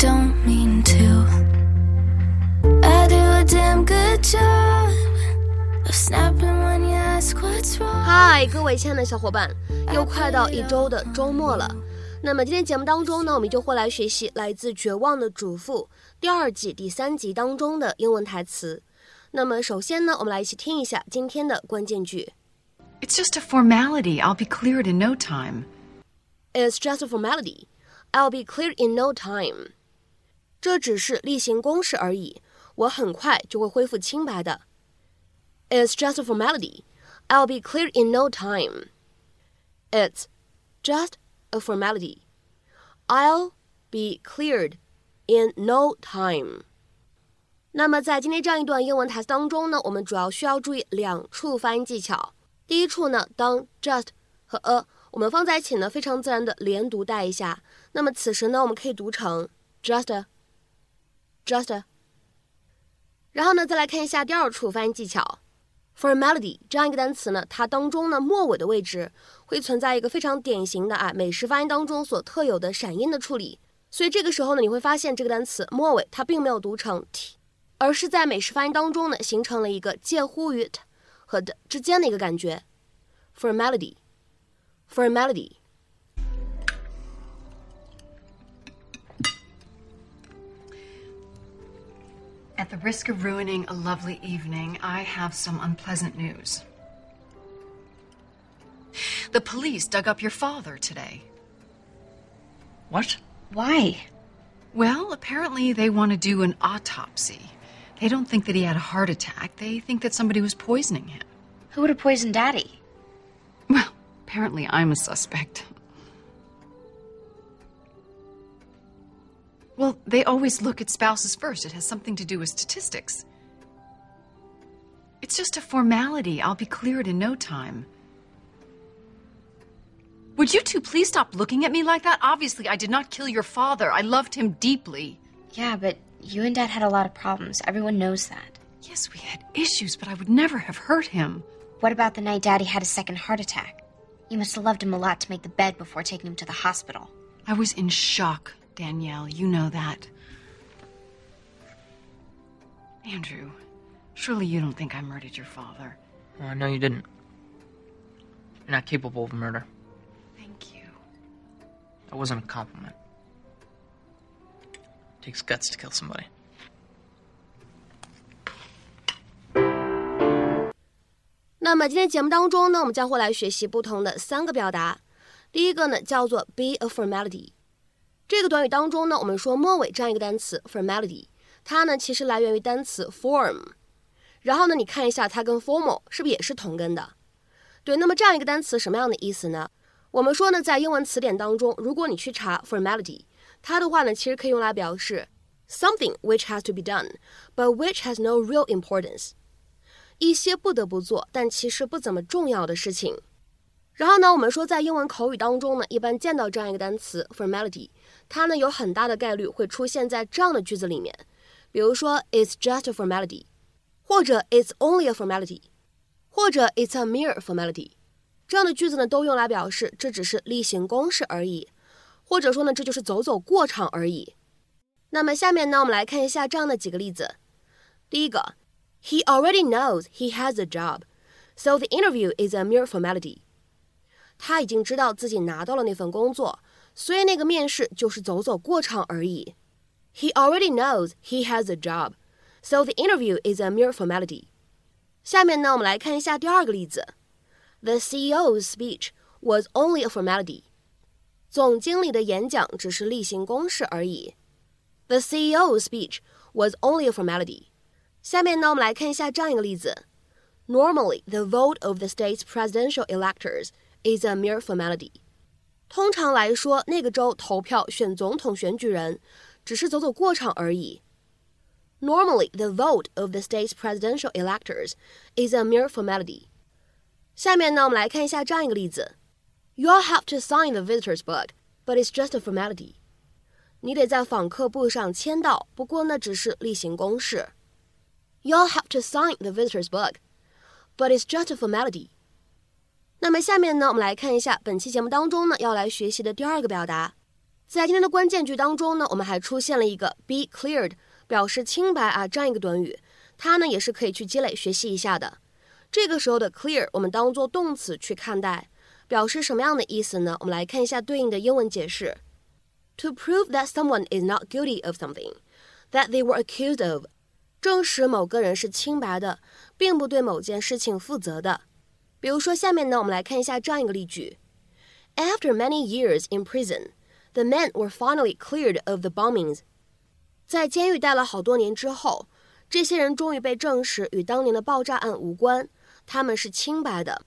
don't mean to. I do a damn good job of snapping when you ask what's wrong. 嗨，各位亲爱的小伙伴，又快到一周的周末了。那么今天节目当中呢，我们就会来学习来自《绝望的主妇》第二季第三集当中的英文台词。那么首先呢，我们来一起听一下今天的关键句。It's just a formality. I'll be cleared in no time. It's just a formality. I'll be cleared in no time. 这只是例行公事而已，我很快就会恢复清白的。It's just a formality. I'll be cleared in no time. It's just a formality. I'll be cleared in no time. 那么在今天这样一段英文台词当中呢，我们主要需要注意两处发音技巧。第一处呢，当 just 和 a 我们放在一起呢，非常自然的连读带一下。那么此时呢，我们可以读成 just a just。然后呢，再来看一下第二处发音技巧，formality 这样一个单词呢，它当中呢末尾的位置会存在一个非常典型的啊美式发音当中所特有的闪音的处理。所以这个时候呢，你会发现这个单词末尾它并没有读成 t，而是在美式发音当中呢形成了一个介乎于 t 和的之间的一个感觉，formality。formality。At the risk of ruining a lovely evening, I have some unpleasant news. The police dug up your father today. What? Why? Well, apparently they want to do an autopsy. They don't think that he had a heart attack. They think that somebody was poisoning him. Who would have poisoned Daddy? Well, apparently I'm a suspect. Well, they always look at spouses first. It has something to do with statistics. It's just a formality. I'll be cleared in no time. Would you two please stop looking at me like that? Obviously, I did not kill your father. I loved him deeply. Yeah, but you and Dad had a lot of problems. Everyone knows that. Yes, we had issues, but I would never have hurt him. What about the night Daddy had a second heart attack? You must have loved him a lot to make the bed before taking him to the hospital. I was in shock, Danielle. You know that. Andrew, surely you don't think I murdered your father. Uh, no, you didn't. You're not capable of murder. Thank you. That wasn't a compliment. takes guts to kill somebody. 那么今天节目当中呢，我们将会来学习不同的三个表达。第一个呢叫做 be a formality。这个短语当中呢，我们说末尾这样一个单词 formality，它呢其实来源于单词 form。然后呢，你看一下它跟 formal 是不是也是同根的？对，那么这样一个单词什么样的意思呢？我们说呢，在英文词典当中，如果你去查 formality，它的话呢，其实可以用来表示 something which has to be done but which has no real importance。一些不得不做，但其实不怎么重要的事情。然后呢，我们说在英文口语当中呢，一般见到这样一个单词 formality，它呢有很大的概率会出现在这样的句子里面，比如说 It's just a formality，或者 It's only a formality，或者 It's a mere formality。这样的句子呢，都用来表示这只是例行公事而已，或者说呢，这就是走走过场而已。那么下面呢，我们来看一下这样的几个例子。第一个。He already knows he has a job, so the interview is a mere formality. 他已经知道自己拿到了那份工作，所以那个面试就是走走过场而已。He already knows he has a job, so the interview is a mere formality. 下面呢，我们来看一下第二个例子。The CEO's speech was only a formality. 总经理的演讲只是例行公事而已。The CEO's speech was only a formality. 下面呢，我们来看一下这样一个例子：Normally, the vote of the state's presidential electors is a mere formality. 通常来说，那个州投票选总统选举人只是走走过场而已。Normally, the vote of the state's presidential electors is a mere formality. 下面呢，我们来看一下这样一个例子：You'll have to sign the visitor's book, but it's just a formality. 你得在访客簿上签到，不过那只是例行公事。You'll have to sign the visitor's book, but it's just a formality. 那么下面呢，我们来看一下本期节目当中呢要来学习的第二个表达在今天的关键句当中呢，我们还出现了一个 be cleared，表示清白啊这样一个短语，它呢也是可以去积累学习一下的。这个时候的 clear 我们当做动词去看待，表示什么样的意思呢？我们来看一下对应的英文解释：to prove that someone is not guilty of something that they were accused of，证实某个人是清白的，并不对某件事情负责的。比如说下面呢，我们来看一下这样一个例句：After many years in prison。The men were finally cleared of the bombings。在监狱待了好多年之后，这些人终于被证实与当年的爆炸案无关，他们是清白的。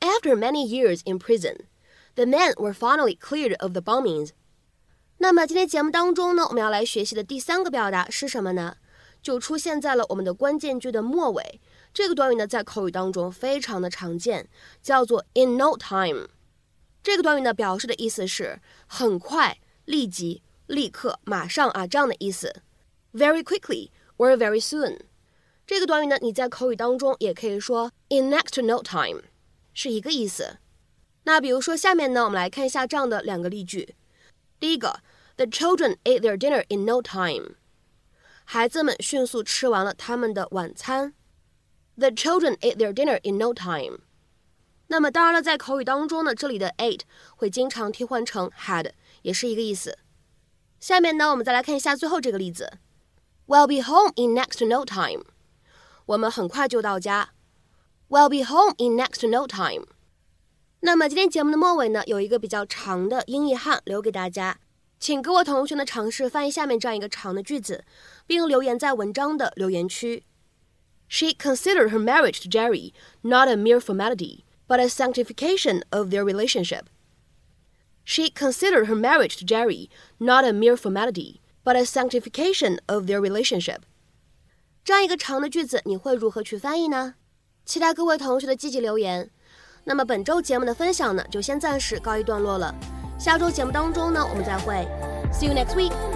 After many years in prison, the men were finally cleared of the bombings。那么今天节目当中呢，我们要来学习的第三个表达是什么呢？就出现在了我们的关键句的末尾。这个短语呢，在口语当中非常的常见，叫做 in no time。这个短语呢，表示的意思是很快、立即、立刻、马上啊，这样的意思。Very quickly or very soon。这个短语呢，你在口语当中也可以说 in next to no time，是一个意思。那比如说下面呢，我们来看一下这样的两个例句。第一个，The children ate their dinner in no time。孩子们迅速吃完了他们的晚餐。The children ate their dinner in no time。那么当然了，在口语当中呢，这里的 ate 会经常替换成 had，也是一个意思。下面呢，我们再来看一下最后这个例子：We'll be home in next to no time。我们很快就到家。We'll be home in next to no time。那么今天节目的末尾呢，有一个比较长的英译汉留给大家，请各位同学呢尝试翻译下面这样一个长的句子，并留言在文章的留言区。She considered her marriage to Jerry not a mere formality but a sanctification of their relationship. She considered her marriage to Jerry not a mere formality, but a sanctification of their relationship. 这样一个长的句子，你会如何去翻译呢？期待各位同学的积极留言。那么本周节目的分享呢，就先暂时告一段落了。下周节目当中呢，我们再会。See you next week.